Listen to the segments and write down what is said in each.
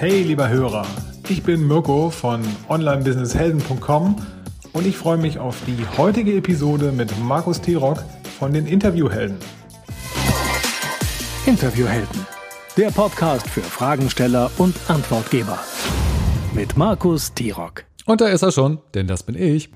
Hey lieber Hörer, ich bin Mirko von onlinebusinesshelden.com und ich freue mich auf die heutige Episode mit Markus Tirock von den Interviewhelden. Interviewhelden, der Podcast für Fragensteller und Antwortgeber. Mit Markus Tirock. Und da ist er schon, denn das bin ich.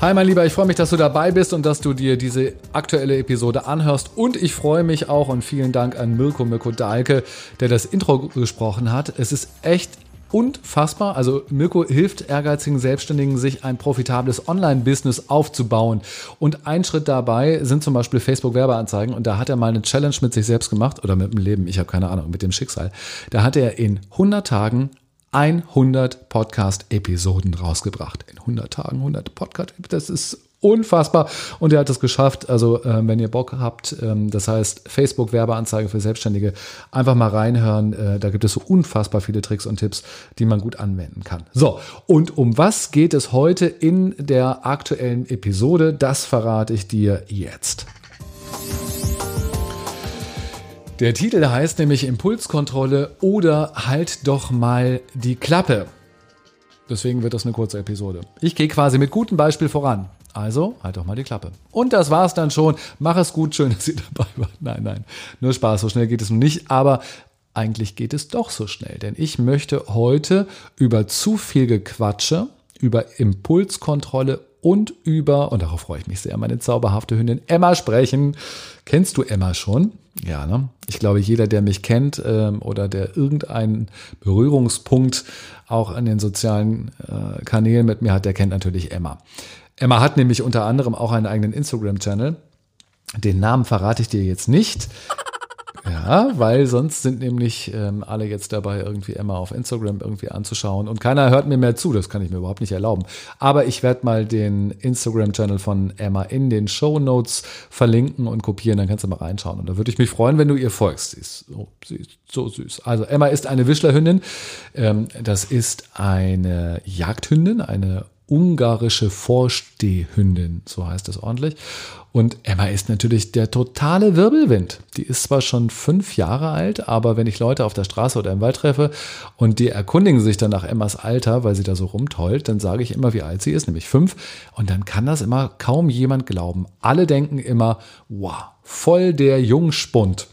Hi mein Lieber, ich freue mich, dass du dabei bist und dass du dir diese aktuelle Episode anhörst. Und ich freue mich auch und vielen Dank an Mirko Mirko Dahlke, der das Intro gesprochen hat. Es ist echt unfassbar. Also Mirko hilft ehrgeizigen Selbstständigen, sich ein profitables Online-Business aufzubauen. Und ein Schritt dabei sind zum Beispiel Facebook-Werbeanzeigen. Und da hat er mal eine Challenge mit sich selbst gemacht oder mit dem Leben, ich habe keine Ahnung, mit dem Schicksal. Da hat er in 100 Tagen 100 Podcast-Episoden rausgebracht. In 100 Tagen 100 Podcast, das ist unfassbar. Und er hat es geschafft. Also, äh, wenn ihr Bock habt, ähm, das heißt Facebook-Werbeanzeige für Selbstständige, einfach mal reinhören. Äh, da gibt es so unfassbar viele Tricks und Tipps, die man gut anwenden kann. So, und um was geht es heute in der aktuellen Episode? Das verrate ich dir jetzt. Der Titel heißt nämlich Impulskontrolle oder halt doch mal die Klappe. Deswegen wird das eine kurze Episode. Ich gehe quasi mit gutem Beispiel voran. Also, halt doch mal die Klappe. Und das war's dann schon. Mach es gut, schön, dass ihr dabei wart. Nein, nein, nur Spaß, so schnell geht es nun nicht, aber eigentlich geht es doch so schnell, denn ich möchte heute über zu viel Gequatsche, über Impulskontrolle und über, und darauf freue ich mich sehr, meine zauberhafte Hündin Emma sprechen. Kennst du Emma schon? Ja, ne? Ich glaube, jeder, der mich kennt ähm, oder der irgendeinen Berührungspunkt auch an den sozialen äh, Kanälen mit mir hat, der kennt natürlich Emma. Emma hat nämlich unter anderem auch einen eigenen Instagram-Channel. Den Namen verrate ich dir jetzt nicht. Ja, weil sonst sind nämlich ähm, alle jetzt dabei, irgendwie Emma auf Instagram irgendwie anzuschauen und keiner hört mir mehr zu. Das kann ich mir überhaupt nicht erlauben. Aber ich werde mal den Instagram-Channel von Emma in den Show Notes verlinken und kopieren. Dann kannst du mal reinschauen. Und da würde ich mich freuen, wenn du ihr folgst. Sie ist so, sie ist so süß. Also Emma ist eine Wischlerhündin. Ähm, das ist eine Jagdhündin, eine ungarische Vorstehhündin, so heißt es ordentlich. Und Emma ist natürlich der totale Wirbelwind. Die ist zwar schon fünf Jahre alt, aber wenn ich Leute auf der Straße oder im Wald treffe und die erkundigen sich dann nach Emmas Alter, weil sie da so rumtollt, dann sage ich immer, wie alt sie ist, nämlich fünf. Und dann kann das immer kaum jemand glauben. Alle denken immer, wow, voll der Jungspund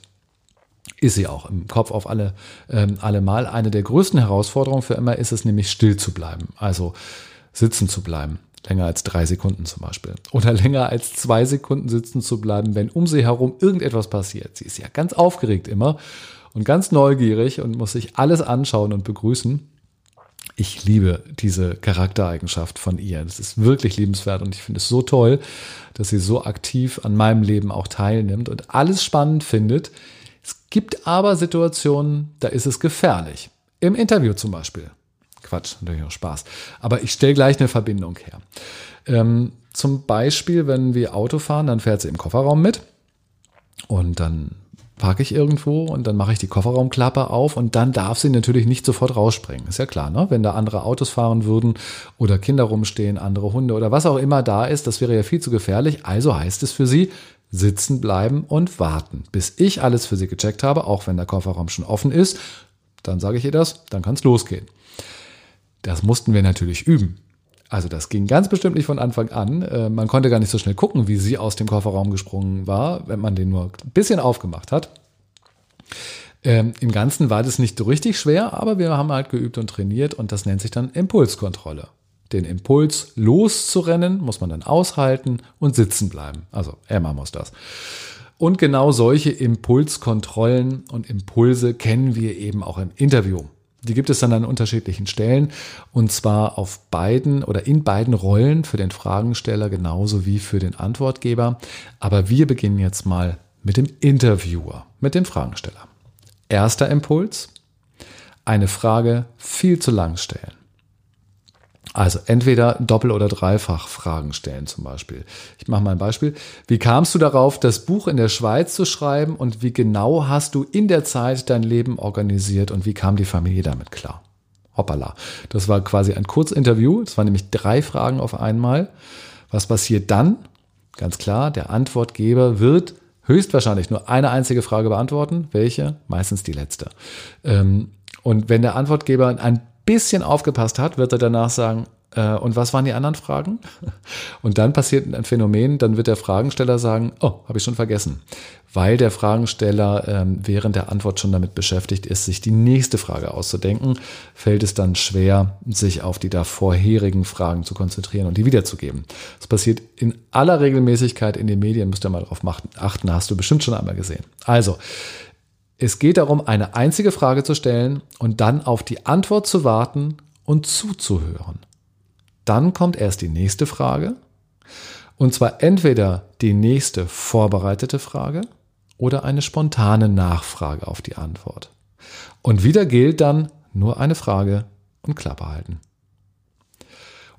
ist sie auch im Kopf auf alle, ähm, alle Mal. Eine der größten Herausforderungen für Emma ist es nämlich still zu bleiben. Also sitzen zu bleiben. Länger als drei Sekunden zum Beispiel. Oder länger als zwei Sekunden sitzen zu bleiben, wenn um sie herum irgendetwas passiert. Sie ist ja ganz aufgeregt immer und ganz neugierig und muss sich alles anschauen und begrüßen. Ich liebe diese Charaktereigenschaft von ihr. Das ist wirklich liebenswert und ich finde es so toll, dass sie so aktiv an meinem Leben auch teilnimmt und alles spannend findet. Es gibt aber Situationen, da ist es gefährlich. Im Interview zum Beispiel. Quatsch, natürlich auch Spaß. Aber ich stelle gleich eine Verbindung her. Ähm, zum Beispiel, wenn wir Auto fahren, dann fährt sie im Kofferraum mit und dann parke ich irgendwo und dann mache ich die Kofferraumklappe auf und dann darf sie natürlich nicht sofort rausspringen. Ist ja klar, ne? Wenn da andere Autos fahren würden oder Kinder rumstehen, andere Hunde oder was auch immer da ist, das wäre ja viel zu gefährlich. Also heißt es für sie, sitzen bleiben und warten, bis ich alles für sie gecheckt habe, auch wenn der Kofferraum schon offen ist. Dann sage ich ihr das, dann kann es losgehen. Das mussten wir natürlich üben. Also das ging ganz bestimmt nicht von Anfang an. Äh, man konnte gar nicht so schnell gucken, wie sie aus dem Kofferraum gesprungen war, wenn man den nur ein bisschen aufgemacht hat. Ähm, Im Ganzen war das nicht so richtig schwer, aber wir haben halt geübt und trainiert und das nennt sich dann Impulskontrolle. Den Impuls loszurennen muss man dann aushalten und sitzen bleiben. Also Emma muss das. Und genau solche Impulskontrollen und Impulse kennen wir eben auch im Interview. Die gibt es dann an unterschiedlichen Stellen und zwar auf beiden oder in beiden Rollen für den Fragensteller genauso wie für den Antwortgeber. Aber wir beginnen jetzt mal mit dem Interviewer, mit dem Fragensteller. Erster Impuls, eine Frage viel zu lang stellen. Also entweder Doppel- oder Dreifach-Fragen stellen zum Beispiel. Ich mache mal ein Beispiel. Wie kamst du darauf, das Buch in der Schweiz zu schreiben und wie genau hast du in der Zeit dein Leben organisiert und wie kam die Familie damit klar? Hoppala. Das war quasi ein Kurzinterview. Es waren nämlich drei Fragen auf einmal. Was passiert dann? Ganz klar, der Antwortgeber wird höchstwahrscheinlich nur eine einzige Frage beantworten. Welche? Meistens die letzte. Ähm, und wenn der Antwortgeber ein bisschen aufgepasst hat, wird er danach sagen, äh, und was waren die anderen Fragen? Und dann passiert ein Phänomen, dann wird der Fragensteller sagen, oh, habe ich schon vergessen. Weil der Fragensteller ähm, während der Antwort schon damit beschäftigt ist, sich die nächste Frage auszudenken, fällt es dann schwer, sich auf die davorherigen Fragen zu konzentrieren und die wiederzugeben. Das passiert in aller Regelmäßigkeit in den Medien, müsst ihr mal darauf achten, hast du bestimmt schon einmal gesehen. Also, es geht darum, eine einzige Frage zu stellen und dann auf die Antwort zu warten und zuzuhören. Dann kommt erst die nächste Frage. Und zwar entweder die nächste vorbereitete Frage oder eine spontane Nachfrage auf die Antwort. Und wieder gilt dann nur eine Frage und Klappe halten.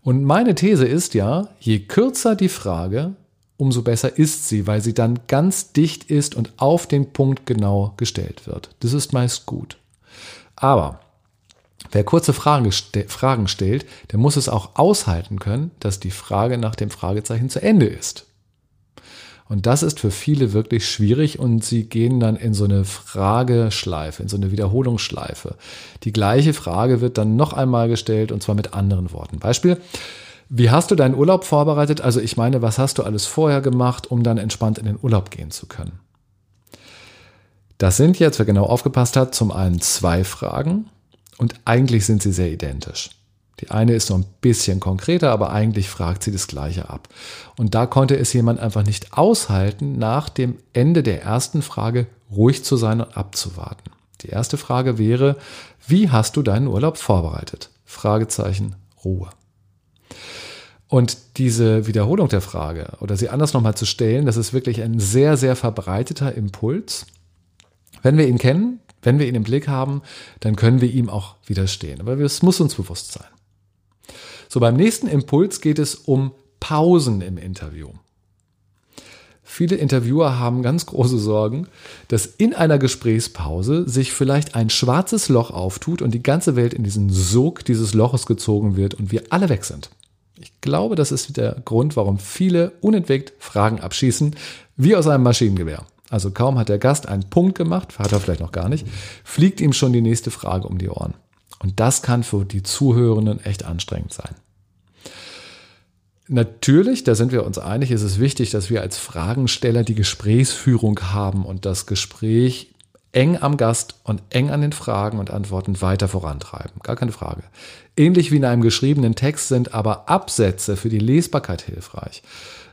Und meine These ist ja, je kürzer die Frage, umso besser ist sie, weil sie dann ganz dicht ist und auf den Punkt genau gestellt wird. Das ist meist gut. Aber Wer kurze Fragen, Fragen stellt, der muss es auch aushalten können, dass die Frage nach dem Fragezeichen zu Ende ist. Und das ist für viele wirklich schwierig und sie gehen dann in so eine Frageschleife, in so eine Wiederholungsschleife. Die gleiche Frage wird dann noch einmal gestellt und zwar mit anderen Worten. Beispiel, wie hast du deinen Urlaub vorbereitet? Also ich meine, was hast du alles vorher gemacht, um dann entspannt in den Urlaub gehen zu können? Das sind jetzt, wer genau aufgepasst hat, zum einen zwei Fragen und eigentlich sind sie sehr identisch. Die eine ist noch ein bisschen konkreter, aber eigentlich fragt sie das Gleiche ab. Und da konnte es jemand einfach nicht aushalten, nach dem Ende der ersten Frage ruhig zu sein und abzuwarten. Die erste Frage wäre, wie hast du deinen Urlaub vorbereitet? Fragezeichen Ruhe. Und diese Wiederholung der Frage oder sie anders nochmal zu stellen, das ist wirklich ein sehr, sehr verbreiteter Impuls. Wenn wir ihn kennen, wenn wir ihn im Blick haben, dann können wir ihm auch widerstehen. Aber es muss uns bewusst sein. So, beim nächsten Impuls geht es um Pausen im Interview. Viele Interviewer haben ganz große Sorgen, dass in einer Gesprächspause sich vielleicht ein schwarzes Loch auftut und die ganze Welt in diesen Sog dieses Loches gezogen wird und wir alle weg sind. Glaube, das ist der Grund, warum viele unentwegt Fragen abschießen, wie aus einem Maschinengewehr. Also kaum hat der Gast einen Punkt gemacht, hat er vielleicht noch gar nicht, fliegt ihm schon die nächste Frage um die Ohren. Und das kann für die Zuhörenden echt anstrengend sein. Natürlich, da sind wir uns einig, ist es wichtig, dass wir als Fragensteller die Gesprächsführung haben und das Gespräch eng am Gast und eng an den Fragen und Antworten weiter vorantreiben. Gar keine Frage. Ähnlich wie in einem geschriebenen Text sind aber Absätze für die Lesbarkeit hilfreich.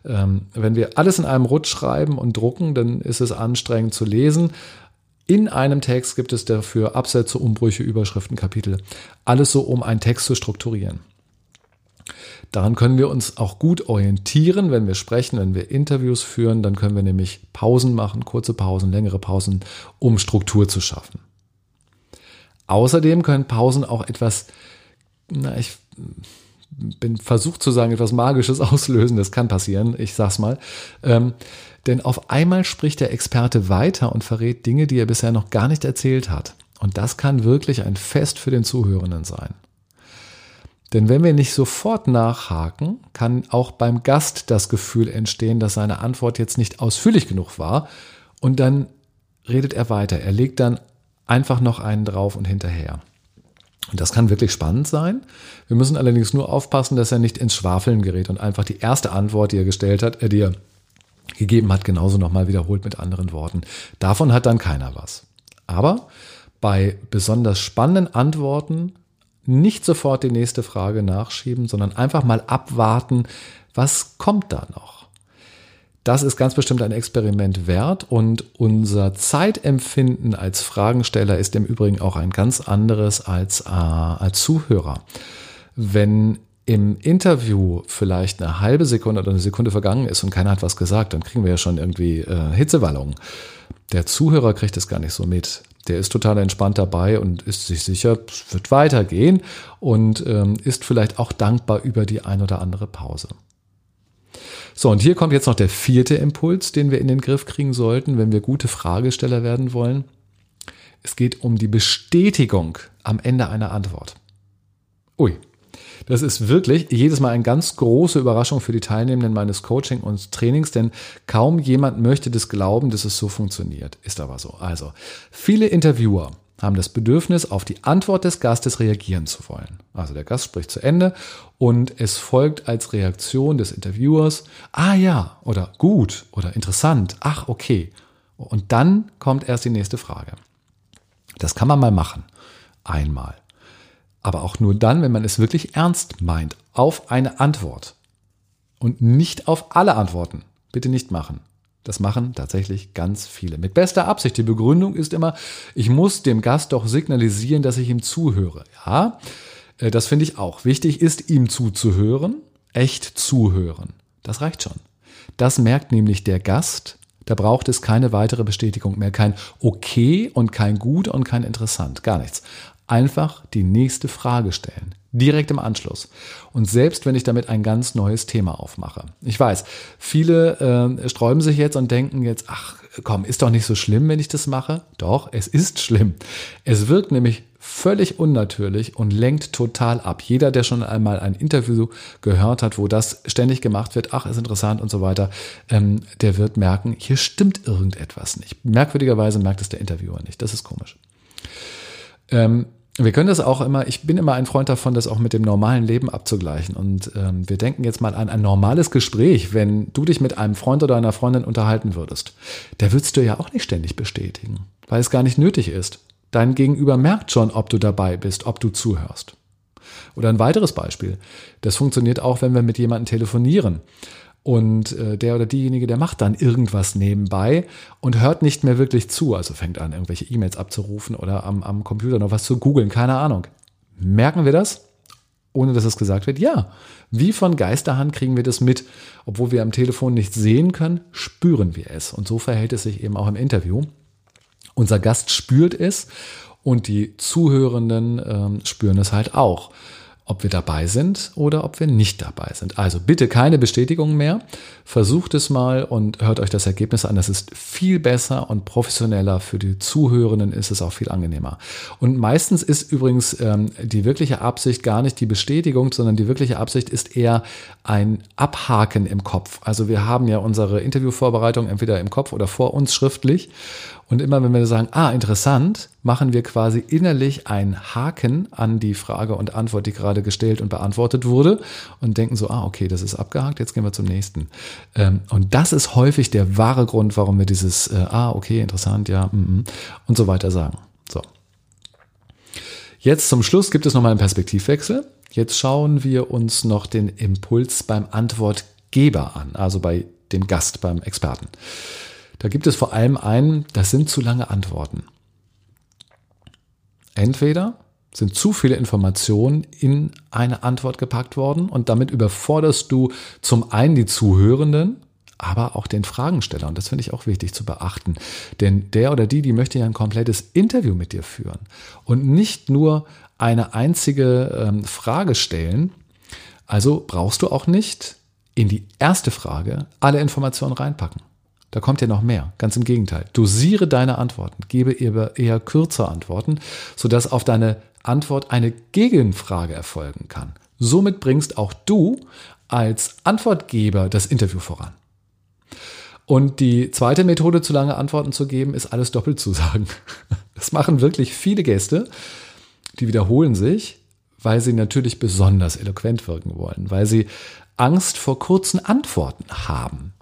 Ähm, wenn wir alles in einem Rutsch schreiben und drucken, dann ist es anstrengend zu lesen. In einem Text gibt es dafür Absätze, Umbrüche, Überschriften, Kapitel. Alles so, um einen Text zu strukturieren. Daran können wir uns auch gut orientieren, wenn wir sprechen, wenn wir Interviews führen. Dann können wir nämlich Pausen machen, kurze Pausen, längere Pausen, um Struktur zu schaffen. Außerdem können Pausen auch etwas, na, ich bin versucht zu sagen, etwas Magisches auslösen. Das kann passieren, ich sag's mal. Ähm, denn auf einmal spricht der Experte weiter und verrät Dinge, die er bisher noch gar nicht erzählt hat. Und das kann wirklich ein Fest für den Zuhörenden sein. Denn wenn wir nicht sofort nachhaken, kann auch beim Gast das Gefühl entstehen, dass seine Antwort jetzt nicht ausführlich genug war. Und dann redet er weiter. Er legt dann einfach noch einen drauf und hinterher. Und das kann wirklich spannend sein. Wir müssen allerdings nur aufpassen, dass er nicht ins Schwafeln gerät und einfach die erste Antwort, die er gestellt hat, äh, die er gegeben hat, genauso nochmal wiederholt mit anderen Worten. Davon hat dann keiner was. Aber bei besonders spannenden Antworten nicht sofort die nächste Frage nachschieben, sondern einfach mal abwarten, was kommt da noch? Das ist ganz bestimmt ein Experiment wert und unser Zeitempfinden als Fragensteller ist im Übrigen auch ein ganz anderes als, äh, als Zuhörer. Wenn im Interview vielleicht eine halbe Sekunde oder eine Sekunde vergangen ist und keiner hat was gesagt, dann kriegen wir ja schon irgendwie äh, Hitzewallungen. Der Zuhörer kriegt es gar nicht so mit. Der ist total entspannt dabei und ist sich sicher, es wird weitergehen und ähm, ist vielleicht auch dankbar über die ein oder andere Pause. So, und hier kommt jetzt noch der vierte Impuls, den wir in den Griff kriegen sollten, wenn wir gute Fragesteller werden wollen. Es geht um die Bestätigung am Ende einer Antwort. Ui, Das ist wirklich jedes Mal eine ganz große Überraschung für die Teilnehmenden meines Coaching und Trainings, denn kaum jemand möchte das glauben, dass es so funktioniert. Ist aber so. Also, viele Interviewer haben das Bedürfnis, auf die Antwort des Gastes reagieren zu wollen. Also der Gast spricht zu Ende und es folgt als Reaktion des Interviewers, ah ja, oder gut, oder interessant, ach okay. Und dann kommt erst die nächste Frage. Das kann man mal machen. Einmal. Aber auch nur dann, wenn man es wirklich ernst meint, auf eine Antwort. Und nicht auf alle Antworten. Bitte nicht machen. Das machen tatsächlich ganz viele. Mit bester Absicht. Die Begründung ist immer, ich muss dem Gast doch signalisieren, dass ich ihm zuhöre. Ja, äh, das finde ich auch. Wichtig ist, ihm zuzuhören, echt zuhören. Das reicht schon. Das merkt nämlich der Gast. Da braucht es keine weitere Bestätigung mehr. Kein okay und kein gut und kein interessant. Gar nichts einfach die nächste Frage stellen. Direkt im Anschluss. Und selbst wenn ich damit ein ganz neues Thema aufmache. Ich weiß, viele äh, sträuben sich jetzt und denken jetzt, ach komm, ist doch nicht so schlimm, wenn ich das mache. Doch, es ist schlimm. Es wirkt nämlich völlig unnatürlich und lenkt total ab. Jeder, der schon einmal ein Interview gehört hat, wo das ständig gemacht wird, ach, ist interessant und so weiter, ähm, der wird merken, hier stimmt irgendetwas nicht. Merkwürdigerweise merkt es der Interviewer nicht. Das ist komisch. Ähm, wir können das auch immer, ich bin immer ein Freund davon, das auch mit dem normalen Leben abzugleichen. Und ähm, wir denken jetzt mal an ein normales Gespräch, wenn du dich mit einem Freund oder einer Freundin unterhalten würdest. Der würdest du ja auch nicht ständig bestätigen, weil es gar nicht nötig ist. Dein Gegenüber merkt schon, ob du dabei bist, ob du zuhörst. Oder ein weiteres Beispiel. Das funktioniert auch, wenn wir mit jemandem telefonieren. Und äh, der oder diejenige, der macht dann irgendwas nebenbei und hört nicht mehr wirklich zu. Also fängt an, irgendwelche E-Mails abzurufen oder am, am Computer noch was zu googeln, keine Ahnung. Merken wir das? Ohne dass es gesagt wird? Ja. Wie von Geisterhand kriegen wir das mit. Obwohl wir am Telefon nicht sehen können, spüren wir es. Und so verhält es sich eben auch im Interview. Unser Gast spürt es und die Zuhörenden ähm, spüren es halt auch ob wir dabei sind oder ob wir nicht dabei sind. Also bitte keine Bestätigung mehr. Versucht es mal und hört euch das Ergebnis an. Das ist viel besser und professioneller. Für die Zuhörenden ist es auch viel angenehmer. Und meistens ist übrigens ähm, die wirkliche Absicht gar nicht die Bestätigung, sondern die wirkliche Absicht ist eher ein Abhaken im Kopf. Also wir haben ja unsere Interviewvorbereitung entweder im Kopf oder vor uns schriftlich. Und immer wenn wir sagen, ah, interessant, machen wir quasi innerlich einen Haken an die Frage und Antwort, die gerade gestellt und beantwortet wurde und denken so, ah, okay, das ist abgehakt, jetzt gehen wir zum nächsten. Ähm, und das ist häufig der wahre Grund, warum wir dieses, äh, ah, okay, interessant, ja, mm, mm, und so weiter sagen. So. Jetzt zum Schluss gibt es nochmal einen Perspektivwechsel. Jetzt schauen wir uns noch den Impuls beim Antwortgeber an, also bei dem Gast, beim Experten. Da gibt es vor allem einen, das sind zu lange Antworten. Entweder sind zu viele Informationen in eine Antwort gepackt worden und damit überforderst du zum einen die Zuhörenden, aber auch den Fragensteller. Und das finde ich auch wichtig zu beachten. Denn der oder die, die möchte ja ein komplettes Interview mit dir führen und nicht nur eine einzige ähm, Frage stellen. Also brauchst du auch nicht in die erste Frage alle Informationen reinpacken. Da kommt ja noch mehr. Ganz im Gegenteil. Dosiere deine Antworten. Gebe eher, kürzer Antworten, sodass auf deine Antwort eine Gegenfrage erfolgen kann. Somit bringst auch du als Antwortgeber das Interview voran. Und die zweite Methode, zu lange Antworten zu geben, ist alles doppelt zu sagen. Das machen wirklich viele Gäste. Die wiederholen sich, weil sie natürlich besonders eloquent wirken wollen, weil sie Angst vor kurzen Antworten haben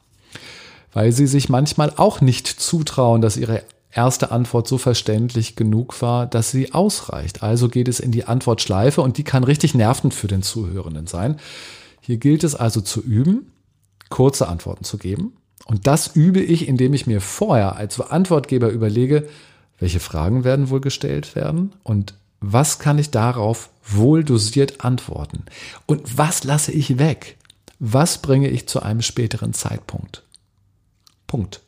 weil sie sich manchmal auch nicht zutrauen, dass ihre erste Antwort so verständlich genug war, dass sie ausreicht. Also geht es in die Antwortschleife und die kann richtig nervend für den Zuhörenden sein. Hier gilt es also zu üben, kurze Antworten zu geben. Und das übe ich, indem ich mir vorher als Antwortgeber überlege, welche Fragen werden wohl gestellt werden und was kann ich darauf wohl dosiert antworten? Und was lasse ich weg? Was bringe ich zu einem späteren Zeitpunkt? Punkt.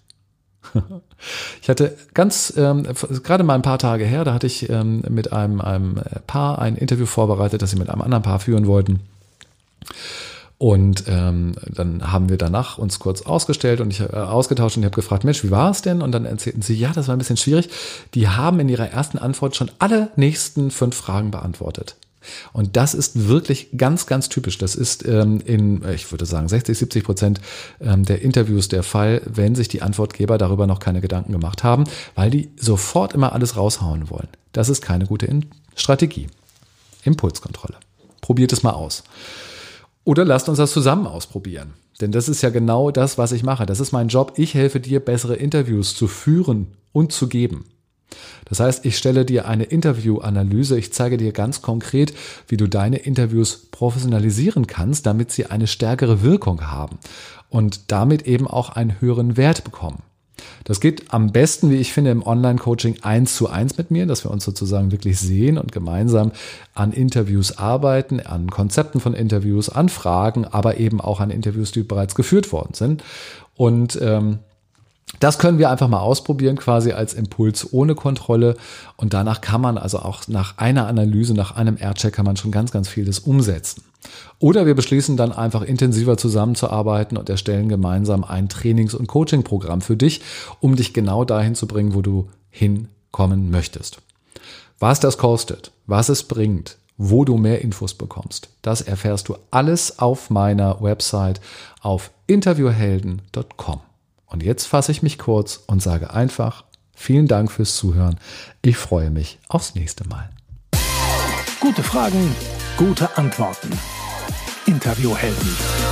Ich hatte ganz, ähm, gerade mal ein paar Tage her, da hatte ich ähm, mit einem, einem Paar ein Interview vorbereitet, das sie mit einem anderen Paar führen wollten. Und ähm, dann haben wir danach uns kurz ausgestellt und ich äh, ausgetauscht und ich habe gefragt, Mensch, wie war es denn? Und dann erzählten sie, ja, das war ein bisschen schwierig. Die haben in ihrer ersten Antwort schon alle nächsten fünf Fragen beantwortet. Und das ist wirklich ganz, ganz typisch. Das ist ähm, in, ich würde sagen, 60, 70 Prozent ähm, der Interviews der Fall, wenn sich die Antwortgeber darüber noch keine Gedanken gemacht haben, weil die sofort immer alles raushauen wollen. Das ist keine gute in Strategie. Impulskontrolle. Probiert es mal aus. Oder lasst uns das zusammen ausprobieren. Denn das ist ja genau das, was ich mache. Das ist mein Job. Ich helfe dir, bessere Interviews zu führen und zu geben. Das heißt, ich stelle dir eine Interviewanalyse, ich zeige dir ganz konkret, wie du deine Interviews professionalisieren kannst, damit sie eine stärkere Wirkung haben und damit eben auch einen höheren Wert bekommen. Das geht am besten, wie ich finde, im Online-Coaching eins zu eins mit mir, dass wir uns sozusagen wirklich sehen und gemeinsam an Interviews arbeiten, an Konzepten von Interviews, an Fragen, aber eben auch an Interviews, die bereits geführt worden sind. Und ähm, das können wir einfach mal ausprobieren, quasi als Impuls ohne Kontrolle. Und danach kann man also auch nach einer Analyse, nach einem Aircheck kann man schon ganz, ganz vieles umsetzen. Oder wir beschließen dann einfach intensiver zusammenzuarbeiten und erstellen gemeinsam ein Trainings- und Coaching-Programm für dich, um dich genau dahin zu bringen, wo du hinkommen möchtest. Was das kostet, was es bringt, wo du mehr Infos bekommst, das erfährst du alles auf meiner Website auf interviewhelden.com. Und jetzt fasse ich mich kurz und sage einfach vielen Dank fürs Zuhören. Ich freue mich aufs nächste Mal. Gute Fragen, gute Antworten. Interviewhelden.